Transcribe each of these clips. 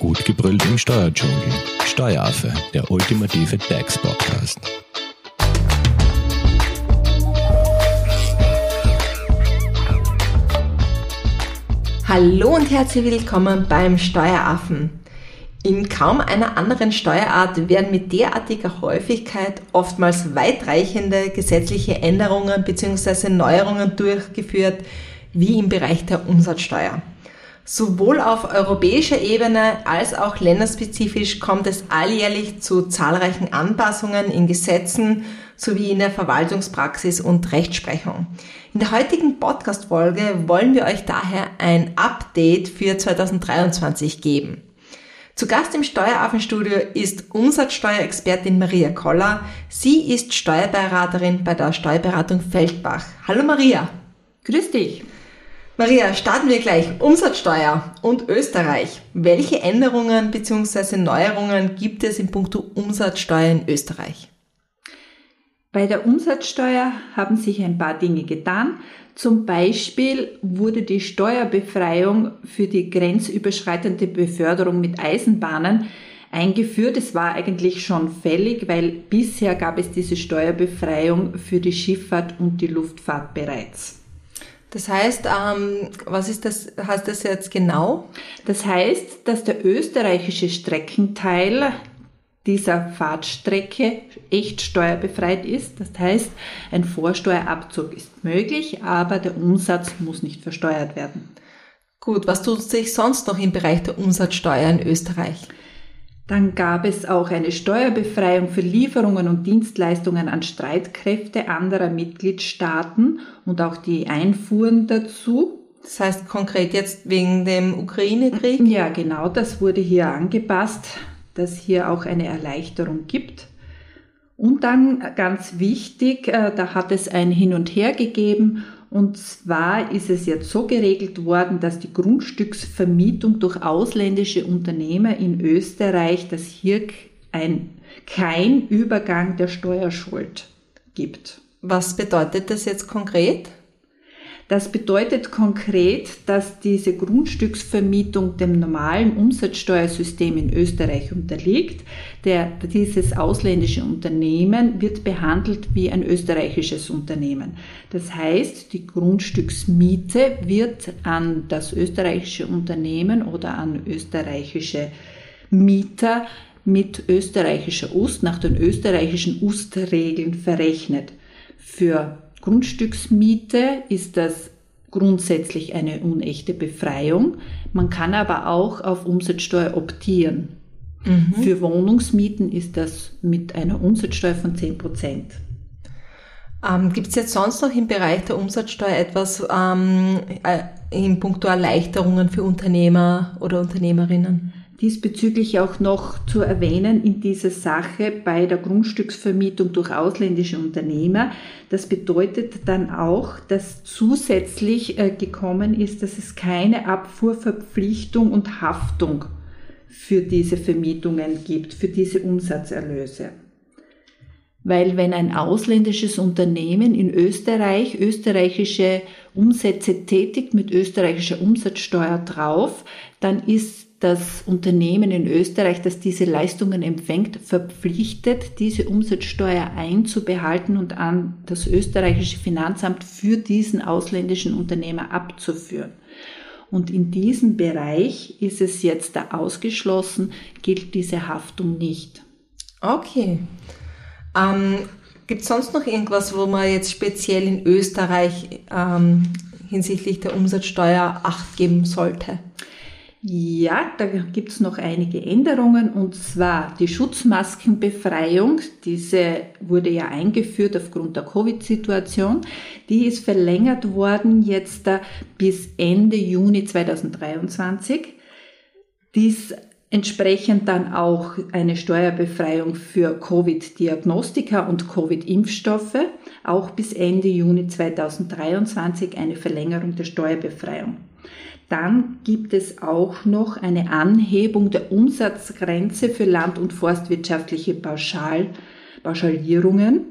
Gut gebrüllt im Steuerdschungel. Steueraffe, der ultimative DAX-Podcast. Hallo und herzlich willkommen beim Steueraffen. In kaum einer anderen Steuerart werden mit derartiger Häufigkeit oftmals weitreichende gesetzliche Änderungen bzw. Neuerungen durchgeführt wie im Bereich der Umsatzsteuer. Sowohl auf europäischer Ebene als auch länderspezifisch kommt es alljährlich zu zahlreichen Anpassungen in Gesetzen sowie in der Verwaltungspraxis und Rechtsprechung. In der heutigen Podcast-Folge wollen wir euch daher ein Update für 2023 geben. Zu Gast im Steueraffenstudio ist Umsatzsteuerexpertin Maria Koller. Sie ist Steuerberaterin bei der Steuerberatung Feldbach. Hallo Maria. Grüß dich. Maria, starten wir gleich. Umsatzsteuer und Österreich. Welche Änderungen bzw. Neuerungen gibt es in puncto Umsatzsteuer in Österreich? Bei der Umsatzsteuer haben sich ein paar Dinge getan. Zum Beispiel wurde die Steuerbefreiung für die grenzüberschreitende Beförderung mit Eisenbahnen eingeführt. Es war eigentlich schon fällig, weil bisher gab es diese Steuerbefreiung für die Schifffahrt und die Luftfahrt bereits. Das heißt, ähm, was ist das, heißt das jetzt genau? Das heißt, dass der österreichische Streckenteil dieser Fahrtstrecke echt steuerbefreit ist. Das heißt, ein Vorsteuerabzug ist möglich, aber der Umsatz muss nicht versteuert werden. Gut, was tut sich sonst noch im Bereich der Umsatzsteuer in Österreich? Dann gab es auch eine Steuerbefreiung für Lieferungen und Dienstleistungen an Streitkräfte anderer Mitgliedstaaten und auch die Einfuhren dazu. Das heißt konkret jetzt wegen dem Ukraine-Krieg? Ja, genau, das wurde hier angepasst, dass hier auch eine Erleichterung gibt. Und dann ganz wichtig, äh, da hat es ein Hin und Her gegeben und zwar ist es jetzt so geregelt worden, dass die Grundstücksvermietung durch ausländische Unternehmer in Österreich, dass hier ein, kein Übergang der Steuerschuld gibt. Was bedeutet das jetzt konkret? Das bedeutet konkret, dass diese Grundstücksvermietung dem normalen Umsatzsteuersystem in Österreich unterliegt. Der, dieses ausländische Unternehmen wird behandelt wie ein österreichisches Unternehmen. Das heißt, die Grundstücksmiete wird an das österreichische Unternehmen oder an österreichische Mieter mit österreichischer Ust nach den österreichischen Ust-Regeln verrechnet. Für Grundstücksmiete ist das grundsätzlich eine unechte Befreiung. Man kann aber auch auf Umsatzsteuer optieren. Mhm. Für Wohnungsmieten ist das mit einer Umsatzsteuer von 10 Prozent. Ähm, Gibt es jetzt sonst noch im Bereich der Umsatzsteuer etwas ähm, äh, in puncto Erleichterungen für Unternehmer oder Unternehmerinnen? Diesbezüglich auch noch zu erwähnen in dieser Sache bei der Grundstücksvermietung durch ausländische Unternehmer. Das bedeutet dann auch, dass zusätzlich äh, gekommen ist, dass es keine Abfuhrverpflichtung und Haftung für diese Vermietungen gibt, für diese Umsatzerlöse. Weil wenn ein ausländisches Unternehmen in Österreich österreichische Umsätze tätigt mit österreichischer Umsatzsteuer drauf, dann ist das Unternehmen in Österreich, das diese Leistungen empfängt, verpflichtet, diese Umsatzsteuer einzubehalten und an das österreichische Finanzamt für diesen ausländischen Unternehmer abzuführen. Und in diesem Bereich ist es jetzt da ausgeschlossen, gilt diese Haftung nicht. Okay. Ähm, Gibt es sonst noch irgendwas, wo man jetzt speziell in Österreich ähm, hinsichtlich der Umsatzsteuer Acht geben sollte? Ja, da gibt es noch einige Änderungen und zwar die Schutzmaskenbefreiung. Diese wurde ja eingeführt aufgrund der Covid-Situation. Die ist verlängert worden jetzt bis Ende Juni 2023. Dies entsprechend dann auch eine Steuerbefreiung für Covid-Diagnostika und Covid-Impfstoffe, auch bis Ende Juni 2023 eine Verlängerung der Steuerbefreiung. Dann gibt es auch noch eine Anhebung der Umsatzgrenze für land- und forstwirtschaftliche Pauschal, Pauschalierungen.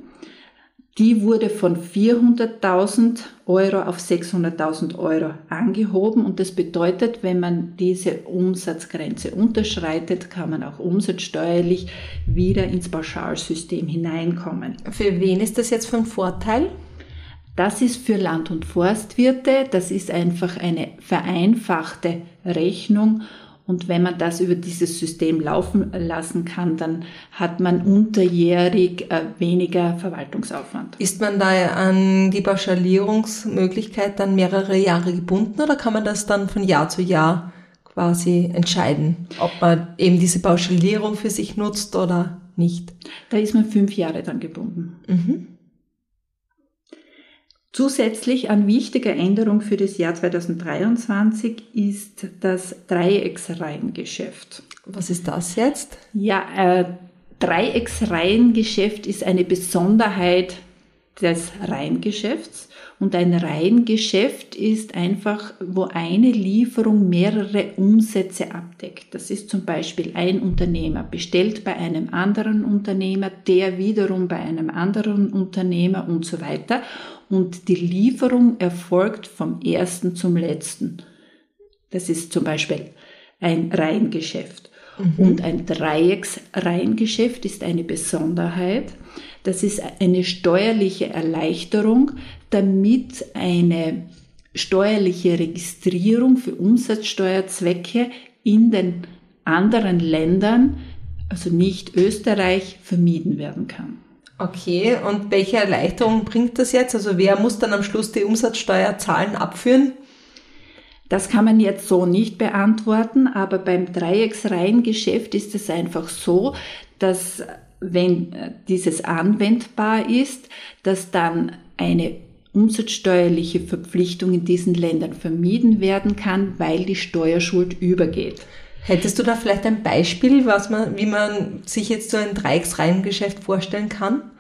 Die wurde von 400.000 Euro auf 600.000 Euro angehoben und das bedeutet, wenn man diese Umsatzgrenze unterschreitet, kann man auch umsatzsteuerlich wieder ins Pauschalsystem hineinkommen. Für wen ist das jetzt von Vorteil? Das ist für Land- und Forstwirte, das ist einfach eine vereinfachte Rechnung und wenn man das über dieses System laufen lassen kann, dann hat man unterjährig äh, weniger Verwaltungsaufwand. Ist man da an die Pauschalierungsmöglichkeit dann mehrere Jahre gebunden oder kann man das dann von Jahr zu Jahr quasi entscheiden, ob man eben diese Pauschalierung für sich nutzt oder nicht? Da ist man fünf Jahre dann gebunden. Mhm. Zusätzlich an wichtiger Änderung für das Jahr 2023 ist das Dreiecksreihengeschäft. Was ist das jetzt? Ja, äh, Dreiecksreihengeschäft ist eine Besonderheit des Reihengeschäfts. Und ein Reihengeschäft ist einfach, wo eine Lieferung mehrere Umsätze abdeckt. Das ist zum Beispiel ein Unternehmer bestellt bei einem anderen Unternehmer, der wiederum bei einem anderen Unternehmer und so weiter und die Lieferung erfolgt vom ersten zum letzten. Das ist zum Beispiel ein Reihengeschäft. Mhm. Und ein Dreiecksreihengeschäft ist eine Besonderheit. Das ist eine steuerliche Erleichterung, damit eine steuerliche Registrierung für Umsatzsteuerzwecke in den anderen Ländern, also nicht Österreich, vermieden werden kann. Okay, und welche Erleichterung bringt das jetzt? Also wer muss dann am Schluss die Umsatzsteuerzahlen abführen? Das kann man jetzt so nicht beantworten, aber beim Dreiecksreihengeschäft ist es einfach so, dass wenn äh, dieses anwendbar ist, dass dann eine umsatzsteuerliche Verpflichtung in diesen Ländern vermieden werden kann, weil die Steuerschuld übergeht. Hättest du da vielleicht ein Beispiel, was man, wie man sich jetzt so ein Dreiecksreihengeschäft vorstellen kann?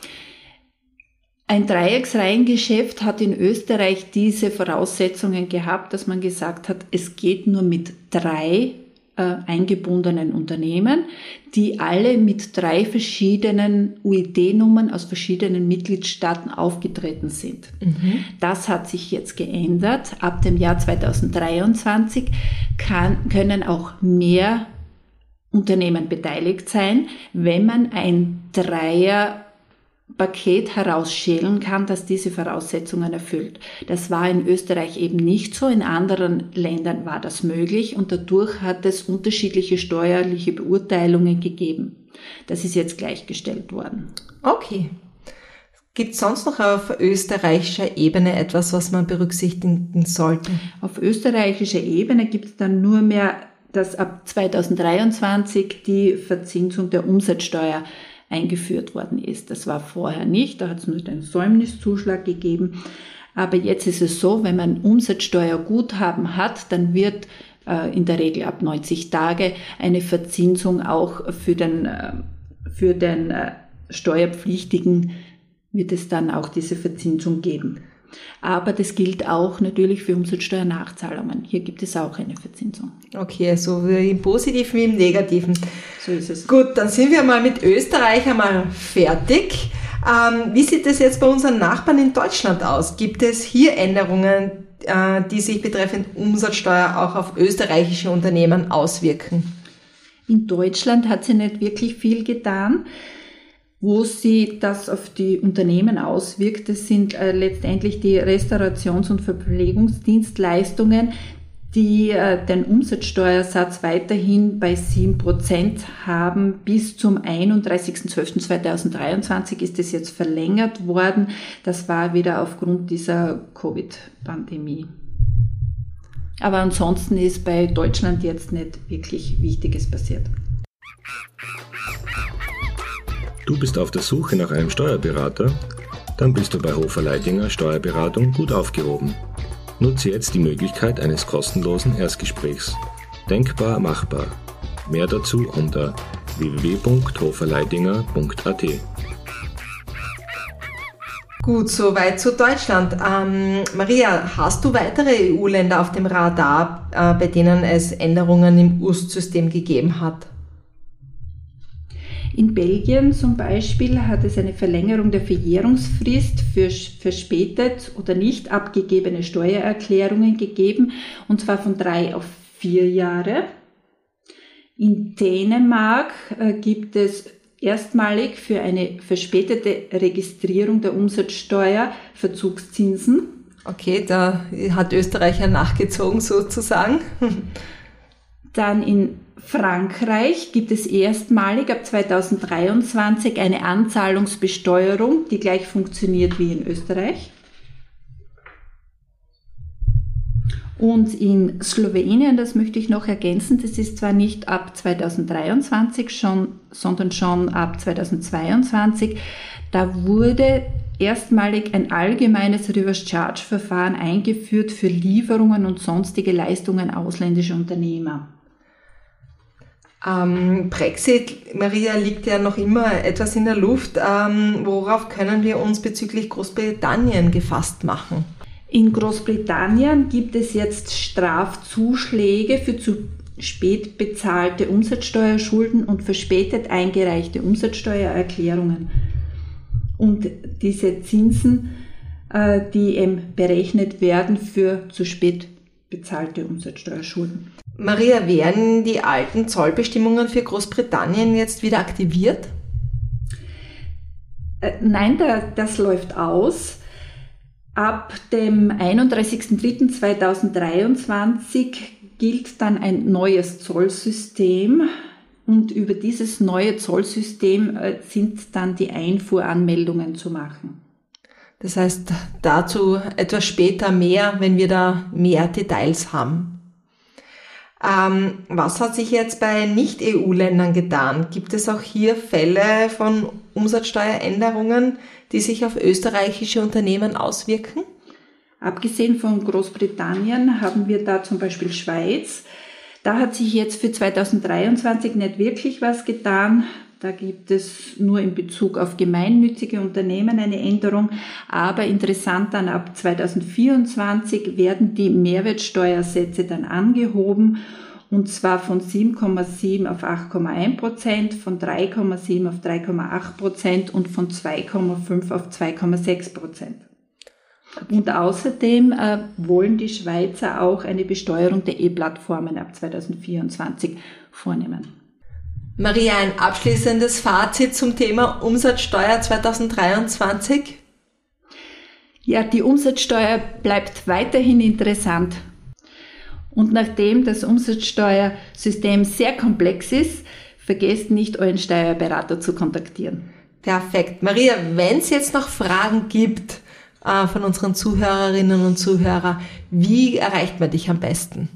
Ein Dreiecksreihengeschäft hat in Österreich diese Voraussetzungen gehabt, dass man gesagt hat, es geht nur mit drei eingebundenen Unternehmen, die alle mit drei verschiedenen UID-Nummern aus verschiedenen Mitgliedstaaten aufgetreten sind. Mhm. Das hat sich jetzt geändert. Ab dem Jahr 2023 kann, können auch mehr Unternehmen beteiligt sein, wenn man ein Dreier Paket herausschälen kann, das diese Voraussetzungen erfüllt. Das war in Österreich eben nicht so, in anderen Ländern war das möglich und dadurch hat es unterschiedliche steuerliche Beurteilungen gegeben. Das ist jetzt gleichgestellt worden. Okay. Gibt es sonst noch auf österreichischer Ebene etwas, was man berücksichtigen sollte? Auf österreichischer Ebene gibt es dann nur mehr, dass ab 2023 die Verzinsung der Umsatzsteuer eingeführt worden ist. Das war vorher nicht, da hat es nur den Säumniszuschlag gegeben. Aber jetzt ist es so, wenn man Umsatzsteuerguthaben hat, dann wird äh, in der Regel ab 90 Tage eine Verzinsung auch für den, äh, für den äh, Steuerpflichtigen wird es dann auch diese Verzinsung geben. Aber das gilt auch natürlich für Umsatzsteuernachzahlungen. Hier gibt es auch eine Verzinsung. Okay, so wie im Positiven wie im Negativen. So ist es. Gut, dann sind wir mal mit Österreich einmal fertig. Ähm, wie sieht es jetzt bei unseren Nachbarn in Deutschland aus? Gibt es hier Änderungen, äh, die sich betreffend Umsatzsteuer auch auf österreichische Unternehmen auswirken? In Deutschland hat sie nicht wirklich viel getan. Wo sie das auf die Unternehmen auswirkt, das sind äh, letztendlich die Restaurations- und Verpflegungsdienstleistungen, die äh, den Umsatzsteuersatz weiterhin bei 7% haben. Bis zum 31.12.2023 ist es jetzt verlängert worden. Das war wieder aufgrund dieser Covid-Pandemie. Aber ansonsten ist bei Deutschland jetzt nicht wirklich Wichtiges passiert. Du bist auf der Suche nach einem Steuerberater? Dann bist du bei Hofer Leidinger Steuerberatung gut aufgehoben. Nutze jetzt die Möglichkeit eines kostenlosen Erstgesprächs. Denkbar machbar. Mehr dazu unter www.hoferleidinger.at. Gut, soweit zu Deutschland. Ähm, Maria, hast du weitere EU-Länder auf dem Radar, äh, bei denen es Änderungen im UST-System gegeben hat? In Belgien zum Beispiel hat es eine Verlängerung der Verjährungsfrist für verspätet oder nicht abgegebene Steuererklärungen gegeben, und zwar von drei auf vier Jahre. In Dänemark äh, gibt es erstmalig für eine verspätete Registrierung der Umsatzsteuer Verzugszinsen. Okay, da hat Österreich ja nachgezogen sozusagen. Dann in Frankreich gibt es erstmalig ab 2023 eine Anzahlungsbesteuerung, die gleich funktioniert wie in Österreich. Und in Slowenien, das möchte ich noch ergänzen, das ist zwar nicht ab 2023 schon, sondern schon ab 2022, da wurde erstmalig ein allgemeines Reverse Charge Verfahren eingeführt für Lieferungen und sonstige Leistungen ausländischer Unternehmer. Ähm, Brexit, Maria, liegt ja noch immer etwas in der Luft. Ähm, worauf können wir uns bezüglich Großbritannien gefasst machen? In Großbritannien gibt es jetzt Strafzuschläge für zu spät bezahlte Umsatzsteuerschulden und verspätet eingereichte Umsatzsteuererklärungen. Und diese Zinsen, äh, die eben berechnet werden für zu spät bezahlte Umsatzsteuerschulden. Maria, werden die alten Zollbestimmungen für Großbritannien jetzt wieder aktiviert? Äh, nein, das läuft aus. Ab dem 31.03.2023 gilt dann ein neues Zollsystem und über dieses neue Zollsystem äh, sind dann die Einfuhranmeldungen zu machen. Das heißt, dazu etwas später mehr, wenn wir da mehr Details haben. Ähm, was hat sich jetzt bei Nicht-EU-Ländern getan? Gibt es auch hier Fälle von Umsatzsteueränderungen, die sich auf österreichische Unternehmen auswirken? Abgesehen von Großbritannien haben wir da zum Beispiel Schweiz. Da hat sich jetzt für 2023 nicht wirklich was getan. Da gibt es nur in Bezug auf gemeinnützige Unternehmen eine Änderung. Aber interessant dann ab 2024 werden die Mehrwertsteuersätze dann angehoben und zwar von 7,7 auf 8,1 Prozent, von 3,7 auf 3,8 Prozent und von 2,5 auf 2,6 Prozent. Und außerdem äh, wollen die Schweizer auch eine Besteuerung der E-Plattformen ab 2024 vornehmen. Maria, ein abschließendes Fazit zum Thema Umsatzsteuer 2023? Ja, die Umsatzsteuer bleibt weiterhin interessant. Und nachdem das Umsatzsteuersystem sehr komplex ist, vergesst nicht, euren Steuerberater zu kontaktieren. Perfekt. Maria, wenn es jetzt noch Fragen gibt äh, von unseren Zuhörerinnen und Zuhörern, wie erreicht man dich am besten?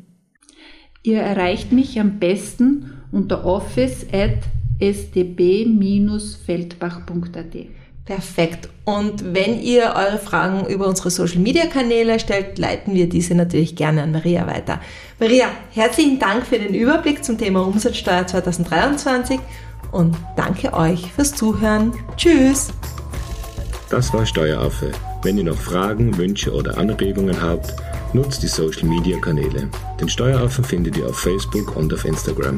Ihr erreicht mich am besten unter office at sdb-feldbach.at. Perfekt. Und wenn ihr eure Fragen über unsere Social Media Kanäle stellt, leiten wir diese natürlich gerne an Maria weiter. Maria, herzlichen Dank für den Überblick zum Thema Umsatzsteuer 2023 und danke euch fürs Zuhören. Tschüss. Das war Steueraffe. Wenn ihr noch Fragen, Wünsche oder Anregungen habt, nutzt die Social Media Kanäle. Den Steueraffen findet ihr auf Facebook und auf Instagram.